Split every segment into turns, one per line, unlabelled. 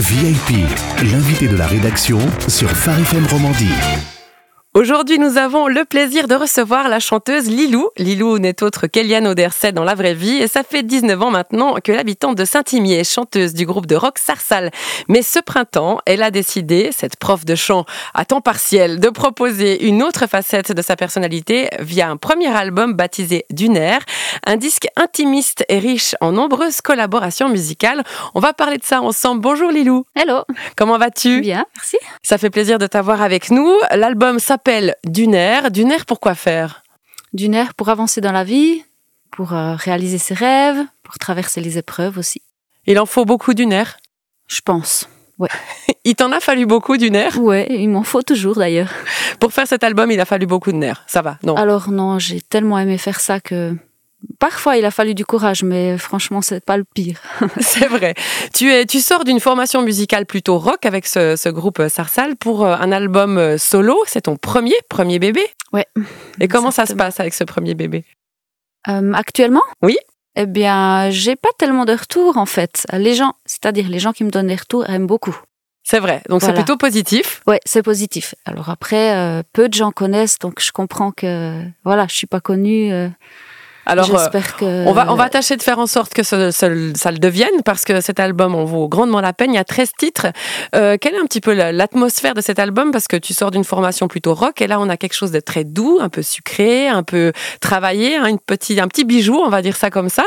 VIP, l'invité de la rédaction sur Phare FM Romandie.
Aujourd'hui, nous avons le plaisir de recevoir la chanteuse Lilou. Lilou n'est autre qu'Eliane Auderset dans la vraie vie et ça fait 19 ans maintenant que l'habitante de Saint-Imier est chanteuse du groupe de rock Sarsal. Mais ce printemps, elle a décidé, cette prof de chant à temps partiel, de proposer une autre facette de sa personnalité via un premier album baptisé Dunaire, un disque intimiste et riche en nombreuses collaborations musicales. On va parler de ça ensemble. Bonjour Lilou.
Hello.
Comment vas-tu?
Bien, merci.
Ça fait plaisir de t'avoir avec nous. L'album s'appelle Dunaire. Dunaire, pourquoi faire?
Dunaire pour avancer dans la vie, pour euh, réaliser ses rêves, pour traverser les épreuves aussi.
Il en faut beaucoup Dunaire
Je pense. Ouais.
il t'en a fallu beaucoup du nerf
Ouais, il m'en faut toujours d'ailleurs.
Pour faire cet album, il a fallu beaucoup de nerfs. Ça va, non?
Alors non, j'ai tellement aimé faire ça que Parfois, il a fallu du courage, mais franchement, c'est pas le pire.
c'est vrai. Tu, es, tu sors d'une formation musicale plutôt rock avec ce, groupe Sarsal pour euh, un album euh, solo. C'est ton premier, premier bébé
Ouais.
Et comment ça se passe avec ce premier bébé?
Euh, Actuellement?
Oui.
Eh bien, j'ai pas tellement de retours en fait. Les gens, c'est-à-dire les gens qui me donnent des retours, aiment beaucoup.
C'est vrai, donc c'est plutôt positif.
Ouais, c'est positif. Alors après, peu de gens connaissent, donc je comprends que voilà, je suis pas connue. Alors,
euh, on va on va tâcher de faire en sorte que ça le devienne parce que cet album en vaut grandement la peine. Il y a 13 titres. Euh, quelle est un petit peu l'atmosphère de cet album? Parce que tu sors d'une formation plutôt rock et là on a quelque chose de très doux, un peu sucré, un peu travaillé, hein, une un petit bijou, on va dire ça comme ça.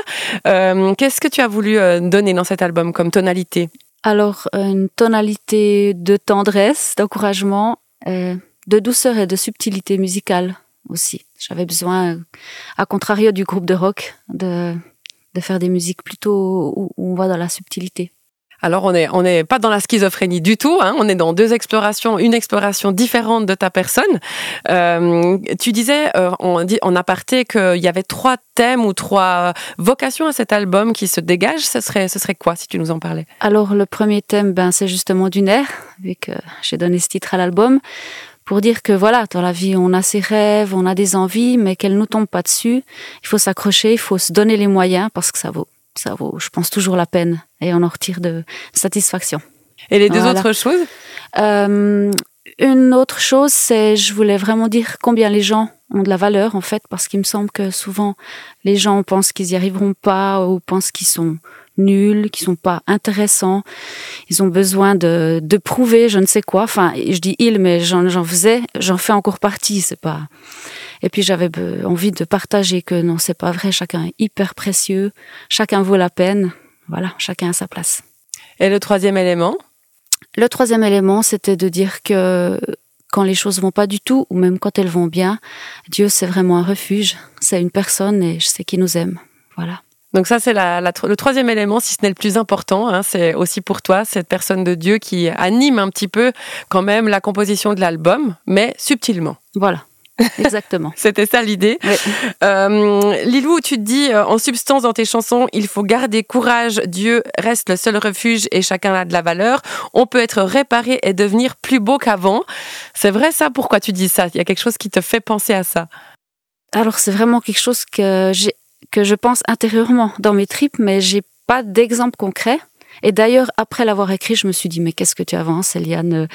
Euh, qu'est-ce que tu as voulu donner dans cet album comme tonalité?
Alors une tonalité de tendresse, d'encouragement, de douceur et de subtilité musicale aussi. J'avais besoin, à contrario du groupe de rock, de, de faire des musiques plutôt où, on va dans la subtilité.
Alors on n'est on est pas dans la schizophrénie du tout, hein. on est dans deux explorations, une exploration différente de ta personne. Euh, tu disais euh, on dit, en aparté qu'il y avait trois thèmes ou trois vocations à cet album qui se dégagent. Ce serait, ce serait quoi si tu nous en parlais?
Alors le premier thème, ben, c'est justement du nerf, vu que j'ai donné ce titre à l'album pour dire que voilà, dans la vie, on a ses rêves, on a des envies, mais qu'elles nous tombent pas dessus. Il faut s'accrocher, il faut se donner les moyens parce que ça vaut, ça vaut, je pense toujours la peine et on en retire de satisfaction.
Et les deux autres choses?
Euh, Une autre chose, c'est je voulais vraiment dire combien les gens ont de la valeur en fait, parce qu'il me semble que souvent les gens pensent qu'ils y arriveront pas ou pensent qu'ils sont nuls, qui sont pas intéressants. Ils ont besoin de, de prouver je ne sais quoi. Enfin, je dis ils, mais j'en faisais, j'en fais encore partie. C'est pas. Et puis j'avais envie de partager que non, c'est pas vrai. Chacun est hyper précieux. Chacun vaut la peine. Voilà, chacun a sa place.
Et le troisième élément?
Le troisième élément, c'était de dire que quand les choses vont pas du tout, ou même quand elles vont bien, Dieu c'est vraiment un refuge. C'est une personne et je sais qu'il nous aime. Voilà.
Donc ça, c'est le troisième élément, si ce n'est le plus important. Hein, c'est aussi pour toi, cette personne de Dieu qui anime un petit peu quand même la composition de l'album, mais subtilement.
Voilà. Exactement.
C'était ça l'idée. Euh, Lilou, tu te dis euh, en substance dans tes chansons, il faut garder courage, Dieu reste le seul refuge et chacun a de la valeur. On peut être réparé et devenir plus beau qu'avant. C'est vrai ça? Pourquoi tu dis ça? Il y a quelque chose qui te fait penser à ça?
Alors c'est vraiment quelque chose que j'ai que je pense intérieurement dans mes tripes, mais j'ai pas d'exemple concret. Et d'ailleurs, après l'avoir écrit, je me suis dit, mais qu'est-ce que tu avances, Eliane?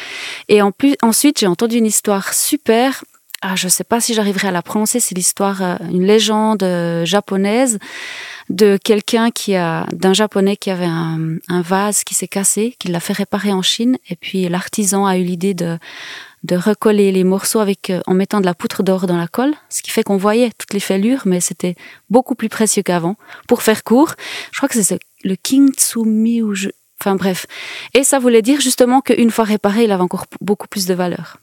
Et en plus, ensuite, j'ai entendu une histoire super. Ah, je sais pas si j'arriverai à la prononcer. C'est l'histoire, euh, une légende euh, japonaise de quelqu'un qui a, d'un japonais qui avait un, un vase qui s'est cassé, qui l'a fait réparer en Chine. Et puis, l'artisan a eu l'idée de, de recoller les morceaux avec euh, en mettant de la poutre d'or dans la colle, ce qui fait qu'on voyait toutes les fêlures, mais c'était beaucoup plus précieux qu'avant. Pour faire court, je crois que c'est le King Tsumi ou je... Enfin bref. Et ça voulait dire justement qu'une fois réparé, il avait encore beaucoup plus de valeur.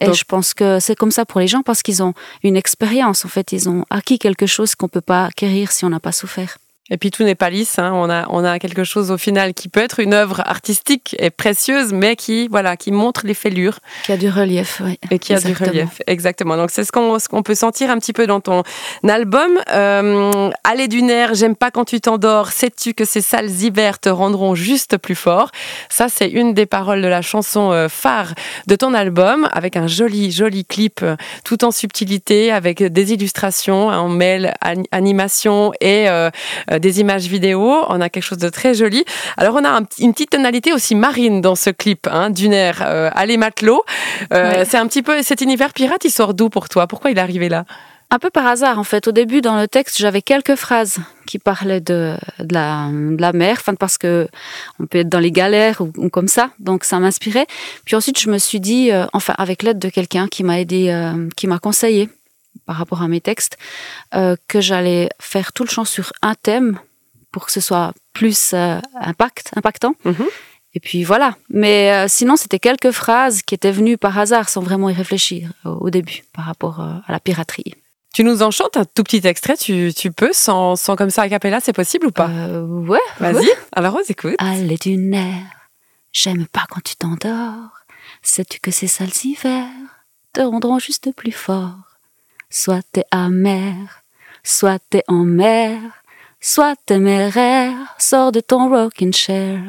Et je pense que c'est comme ça pour les gens parce qu'ils ont une expérience. En fait, ils ont acquis quelque chose qu'on peut pas acquérir si on n'a pas souffert.
Et puis tout n'est pas lisse. Hein. On a on a quelque chose au final qui peut être une œuvre artistique et précieuse, mais qui voilà qui montre les fêlures.
Qui a du relief, oui.
Et qui a du relief, exactement. Donc c'est ce qu'on ce qu'on peut sentir un petit peu dans ton album. Euh, Aller du nerf, j'aime pas quand tu t'endors. Sais-tu que ces sales hivers te rendront juste plus fort? Ça c'est une des paroles de la chanson euh, phare de ton album, avec un joli joli clip euh, tout en subtilité, avec des illustrations, en mail, animation et euh, des images vidéo, on a quelque chose de très joli. Alors on a une petite tonalité aussi marine dans ce clip, hein, d'une air Allez matelot. C'est un petit peu cet univers pirate, il sort d'où pour toi? Pourquoi il est arrivé là?
Un peu par hasard, en fait. Au début, dans le texte, j'avais quelques phrases qui parlaient de, de, la, de la mer, enfin, parce que on peut être dans les galères ou, comme ça. Donc, ça m'inspirait. Puis ensuite, je me suis dit, euh, enfin, avec l'aide de quelqu'un qui m'a aidé, euh, qui m'a conseillé par rapport à mes textes, euh, que j'allais faire tout le chant sur un thème pour que ce soit plus impact, impactant. Mm-hmm. Et puis voilà. Mais sinon, c'était quelques phrases qui étaient venues par hasard, sans vraiment y réfléchir au début, par rapport à la piraterie.
Tu nous en chantes un tout petit extrait, tu, tu peux, sans, sans comme ça a cappella, c'est possible ou pas?
Euh, Ouais.
Vas-y, alors on écoute.
Allez du nerf, j'aime pas quand tu t'endors. Sais-tu que ces sales hivers te rendront juste plus fort Soit t'es amer, soit t'es en mer, soit téméraire, sors de ton rocking chair.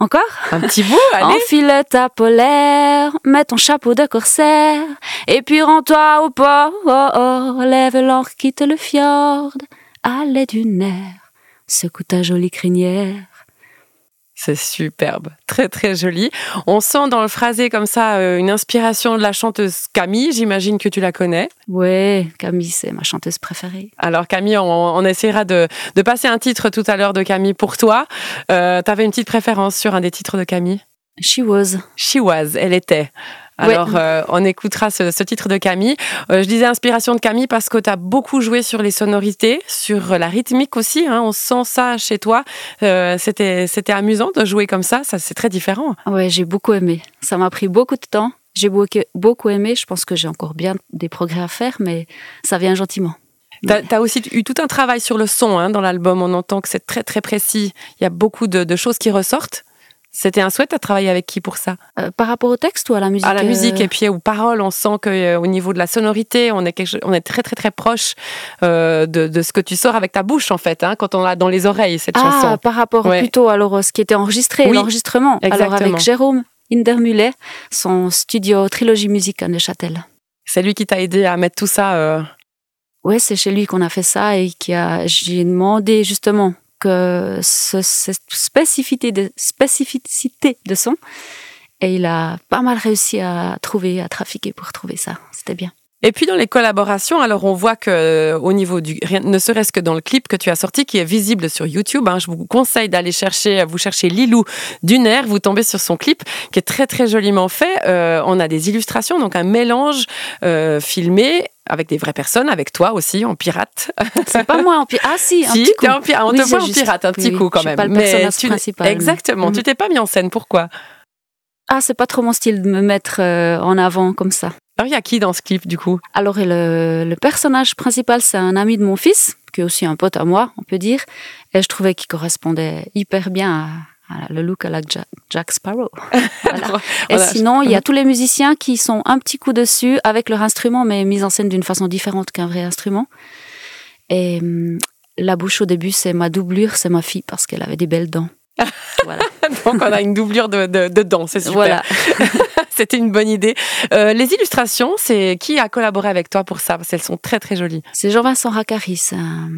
Encore?
Un petit bout, allez
Enfile ta polaire, mets ton chapeau de corsaire, et puis rends-toi au port, oh, lève l'encre, quitte le fjord, l'aide du nerf, secoue ta jolie crinière.
C'est superbe, très très joli. On sent dans le phrasé comme ça euh, une inspiration de la chanteuse Camille, j'imagine que tu la connais.
Oui, Camille, c'est ma chanteuse préférée.
Alors Camille, on, essaiera de, passer un titre tout à l'heure de Camille pour toi. Euh, tu avais une petite préférence sur un des titres de Camille?
She was.
She was, elle était. Alors, euh, on écoutera ce, titre de Camille. Euh, je disais inspiration de Camille parce que tu as beaucoup joué sur les sonorités, sur la rythmique aussi. Hein. on sent ça chez toi. Euh, c'était, amusant de jouer comme ça. Ça, c'est très différent.
Ouais, j'ai beaucoup aimé. Ça m'a pris beaucoup de temps. J'ai beaucoup aimé. Je pense que j'ai encore bien des progrès à faire, mais ça vient gentiment.
Tu as, aussi eu tout un travail sur le son hein, dans l'album. On entend que c'est très très précis. Il y a beaucoup de choses qui ressortent. C'était un souhait de travailler avec qui pour ça?
Euh, Par rapport au texte ou à la musique
À la musique euh et puis aux paroles, on sent qu'au euh, niveau de la sonorité, on est, on est très très très proche de, de, ce que tu sors avec ta bouche en fait, hein, quand on a dans les oreilles cette
ah,
chanson.
Par rapport plutôt alors ce qui était enregistré, l'enregistrement. Alors avec Jérôme Indermulet, son studio Trilogie Musique à Neuchâtel.
C'est lui qui t'a aidé à mettre tout ça.
Ouais, c'est chez lui qu'on a fait ça et qui a. J'ai demandé justement cette spécificité de son. Et il a pas mal réussi à trouver, à trafiquer pour trouver ça. C'était bien.
Et puis dans les collaborations, alors on voit que euh, au niveau du, ne serait-ce que dans le clip que tu as sorti, qui est visible sur YouTube, hein, je vous conseille d'aller chercher, vous chercher Lilou Duner, vous tombez sur son clip qui est très très joliment fait. Euh, on a des illustrations, donc un mélange euh, filmé avec des vraies personnes, avec toi aussi en pirate.
C'est pas moi en pirate. Ah si, un petit coup.
En pirate. On te voit en pirate un petit coup quand même.
Pas le personnage principal.
Exactement. Tu mhm. t'es pas mis en scène. Pourquoi?
Ah, c'est pas trop mon style de me mettre en avant comme ça.
Alors, il y a qui dans ce clip, du coup?
Alors, le, le, personnage principal, c'est un ami de mon fils, qui est aussi un pote à moi, on peut dire. Et je trouvais qu'il correspondait hyper bien à, le look à la Jack, Sparrow. Et sinon, il y a tous les musiciens qui sont un petit coup dessus avec leur instrument, mais mis en scène d'une façon différente qu'un vrai instrument. Et hum, la bouche au début, c'est ma doublure, c'est ma fille, parce qu'elle avait des belles dents.
Voilà. Donc on a une doublure de, de, dents, c'est super. Voilà. C'était une bonne idée. Euh, les illustrations, c'est qui a collaboré avec toi pour ça? Parce qu'elles sont très très jolies.
C'est Jean-Vincent Racaris, un,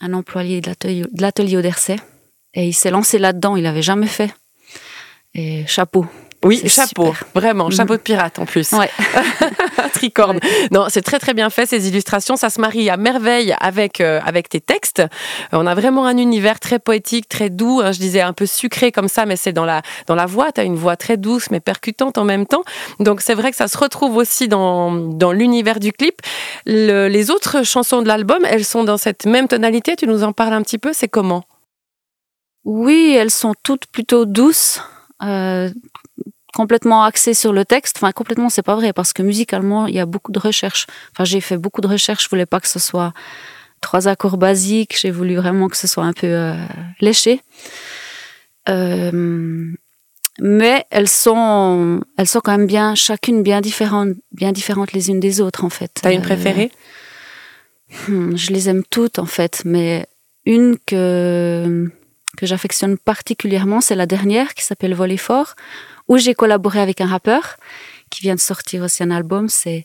un employé de l'atelier Odersay. Et il s'est lancé là-dedans, il n'avait jamais fait. Et chapeau,
oui, chapeau, vraiment, chapeau de pirate en plus.
Ouais.
Tricorne. Non, c'est très très bien fait ces illustrations, ça se marie à merveille avec euh, avec tes textes. Euh, on a vraiment un univers très poétique, très doux, hein, je disais un peu sucré comme ça mais c'est dans la dans la voix, tu as une voix très douce mais percutante en même temps. Donc c'est vrai que ça se retrouve aussi dans dans l'univers du clip. les autres chansons de l'album, elles sont dans cette même tonalité, tu nous en parles un petit peu, c'est comment?
Oui, elles sont toutes plutôt douces. Euh, complètement axé sur le texte. Enfin, complètement, c'est pas vrai parce que musicalement, il y a beaucoup de recherches. Enfin, j'ai fait beaucoup de recherches. Je voulais pas que ce soit trois accords basiques. J'ai voulu vraiment que ce soit un peu euh, léché. Euh, mais elles sont, elles sont quand même bien, chacune bien différentes, bien différentes les unes des autres en fait.
T'as une préférée?
hmm, Je les aime toutes en fait, mais une que que j'affectionne particulièrement, c'est la dernière qui s'appelle Voler fort où j'ai collaboré avec un rappeur qui vient de sortir aussi un album, c'est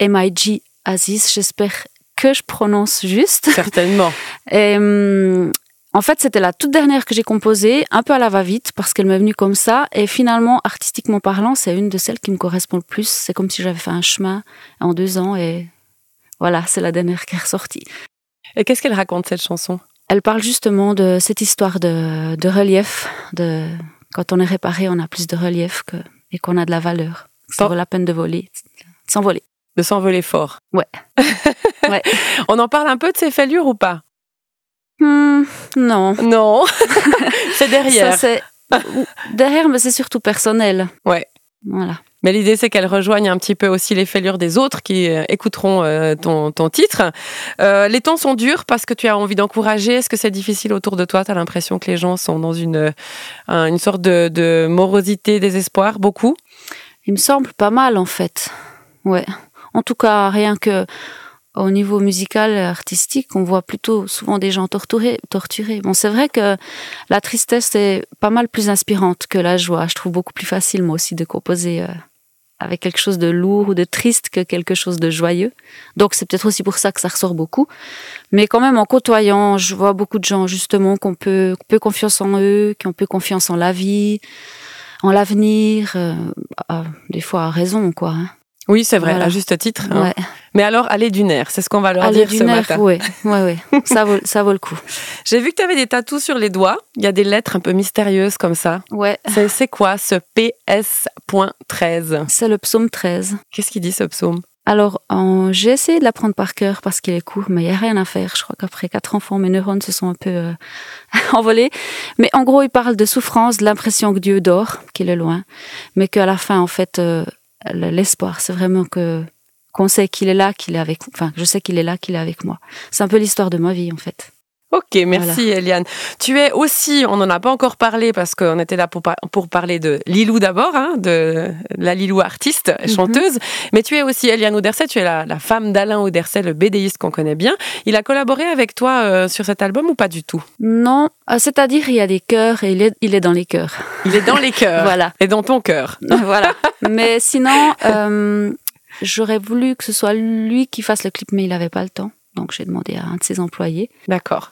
MIG Aziz. J'espère que je prononce juste.
Certainement.
Et, hum, en fait, c'était la toute dernière que j'ai composée, un peu à la va-vite, parce qu'elle m'est venue comme ça. Et finalement, artistiquement parlant, c'est une de celles qui me correspond le plus. C'est comme si j'avais fait un chemin en deux ans et voilà, c'est la dernière qui est ressortie.
Et qu'est-ce qu'elle raconte, cette chanson?
Elle parle justement de cette histoire de, relief, de quand on est réparé, on a plus de relief que, et qu'on a de la valeur. Ça vaut la peine de voler, de s'envoler.
De s'envoler fort.
Ouais.
ouais. On en parle un peu de ces fêlures ou pas?
Hmm, non.
Non. c'est derrière.
derrière, mais c'est surtout personnel.
Ouais.
Voilà.
Mais l'idée, c'est qu'elle rejoigne un petit peu aussi les fêlures des autres qui euh, écouteront euh, ton, titre. Euh, les temps sont durs parce que tu as envie d'encourager. Est-ce que c'est difficile autour de toi? Tu as l'impression que les gens sont dans une, une sorte de, de morosité, désespoir, beaucoup?
Il me semble pas mal, en fait. Ouais. En tout cas, rien que au niveau musical, artistique, on voit plutôt souvent des gens torturés. torturés. Bon, c'est vrai que la tristesse est pas mal plus inspirante que la joie. Je trouve beaucoup plus facile, moi aussi, de composer avec quelque chose de lourd ou de triste que quelque chose de joyeux. Donc, c'est peut-être aussi pour ça que ça ressort beaucoup. Mais quand même, en côtoyant, je vois beaucoup de gens, justement, qu'on peut, peu confiance en eux, qui ont peu confiance en la vie, en l'avenir, euh, des fois à raison, quoi. Hein.
Oui, c'est vrai, à juste titre. Hein. Mais alors, aller du nerf, c'est ce qu'on va leur dire ce matin.
Oui, oui, oui. ça, vaut, ça vaut le coup.
J'ai vu que tu avais des tatous sur les doigts. Il y a des lettres un peu mystérieuses comme ça.
Ouais.
C'est quoi ce PS.13
C'est le psaume 13.
Qu'est-ce qu'il dit ce psaume?
Alors, j'ai essayé de l'apprendre par cœur parce qu'il est court, mais il n'y a rien à faire. Je crois qu'après quatre enfants, mes neurones se sont un peu euh, envolés. Mais en gros, il parle de souffrance, de l'impression que Dieu dort, qu'il est loin, mais qu'à la fin, en fait, euh, l'espoir. C'est vraiment que qu'on sait qu'il est là, qu'il est avec. Enfin, je sais qu'il est là, qu'il est avec moi. C'est un peu l'histoire de ma vie en fait.
Ok, merci Eliane. Tu es aussi, on n'en a pas encore parlé parce qu'on était là pour, pour parler de Lilou d'abord, hein, de la Lilou artiste, mhm. chanteuse, mais tu es aussi Eliane Auderset, tu es la, femme d'Alain Auderset, le BDiste qu'on connaît bien. Il a collaboré avec toi euh, sur cet album ou pas du tout?
Non, euh, c'est-à-dire il y a des cœurs et il est, il est dans les cœurs.
Il est dans les cœurs
Voilà.
Et dans ton cœur
Voilà. Mais sinon, euh, j'aurais voulu que ce soit lui qui fasse le clip, mais il n'avait pas le temps. Donc j'ai demandé à un de ses employés.
D'accord.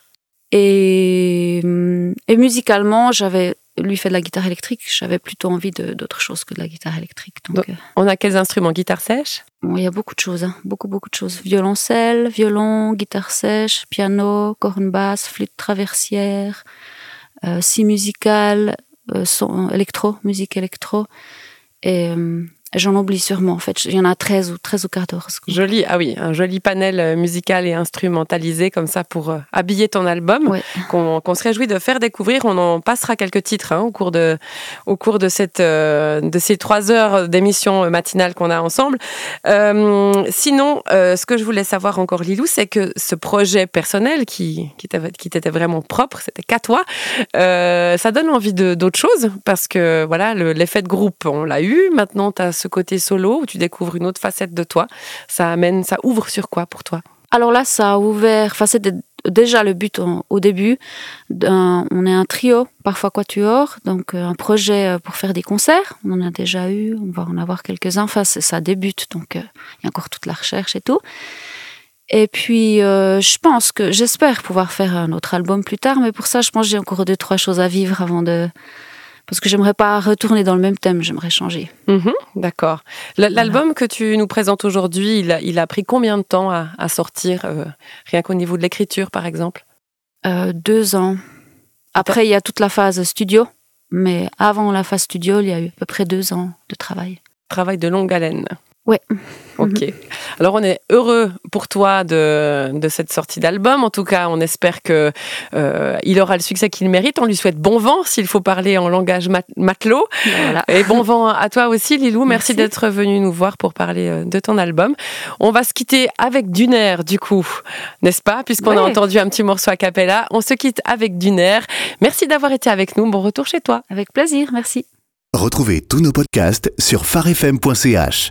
Et, et musicalement, j'avais lui fait de la guitare électrique, j'avais plutôt envie d'autre chose que de la guitare électrique. Donc, euh,
on a quels instruments? Guitare sèche?
Il y a beaucoup de choses, hein. beaucoup, beaucoup de choses. Violoncelle, violon, guitare sèche, piano, corne basse, flûte traversière, euh, si musical, euh, son, électro, musique électro. Et euh, J'en oublie sûrement, en fait. Il y en a 13 ou 13 ou 14.
Joli, ah oui, un joli panel euh, musical et instrumentalisé comme ça pour euh, habiller ton album, qu'on se réjouit de faire découvrir. On en passera quelques titres hein, au cours de, au cours de, cette, euh, de ces trois heures d'émission matinale qu'on a ensemble. sinon, ce que je voulais savoir encore, Lilou, c'est que ce projet personnel qui, qui t'était vraiment propre, c'était qu'à toi, ça donne envie d'autre chose parce que voilà, l'effet de groupe, on l'a eu. Maintenant, tu as ce côté solo où tu découvres une autre facette de toi. Ça amène, ça ouvre sur quoi pour toi?
Alors là, ça a ouvert. Enfin, c'était déjà le but au début. On est un trio, parfois quatuor, donc euh, un projet euh, pour faire des concerts. On en a déjà eu, on va en avoir quelques-uns. Enfin, ça débute, donc euh, il y a encore toute la recherche et tout. Et puis, je pense que j'espère pouvoir faire un autre album plus tard, mais pour ça, je pense j'ai encore deux, trois choses à vivre avant de, parce que j'aimerais pas retourner dans le même thème, j'aimerais changer.
Mhm, d'accord. L'album que tu nous présentes aujourd'hui, il a, pris combien de temps à, sortir, euh, rien qu'au niveau de l'écriture, par exemple?
Euh, Deux ans. Après, il y a toute la phase studio, mais avant la phase studio, il y a eu à peu près deux ans de travail.
Travail de longue haleine.
Ouais.
Ok. Mhm. Alors on est heureux pour toi de, de cette sortie d'album. En tout cas, on espère que euh, il aura le succès qu'il mérite. On lui souhaite bon vent, s'il faut parler en langage matelot. Voilà. Et bon vent à toi aussi, Lilou. Merci, d'être venu nous voir pour parler euh, de ton album. On va se quitter avec Duner, du coup, n'est-ce pas? Puisqu'on a entendu un petit morceau a cappella. On se quitte avec Duner. Merci d'avoir été avec nous. Bon retour chez toi.
Avec plaisir. Merci.
Retrouvez tous nos podcasts sur farfm.ch.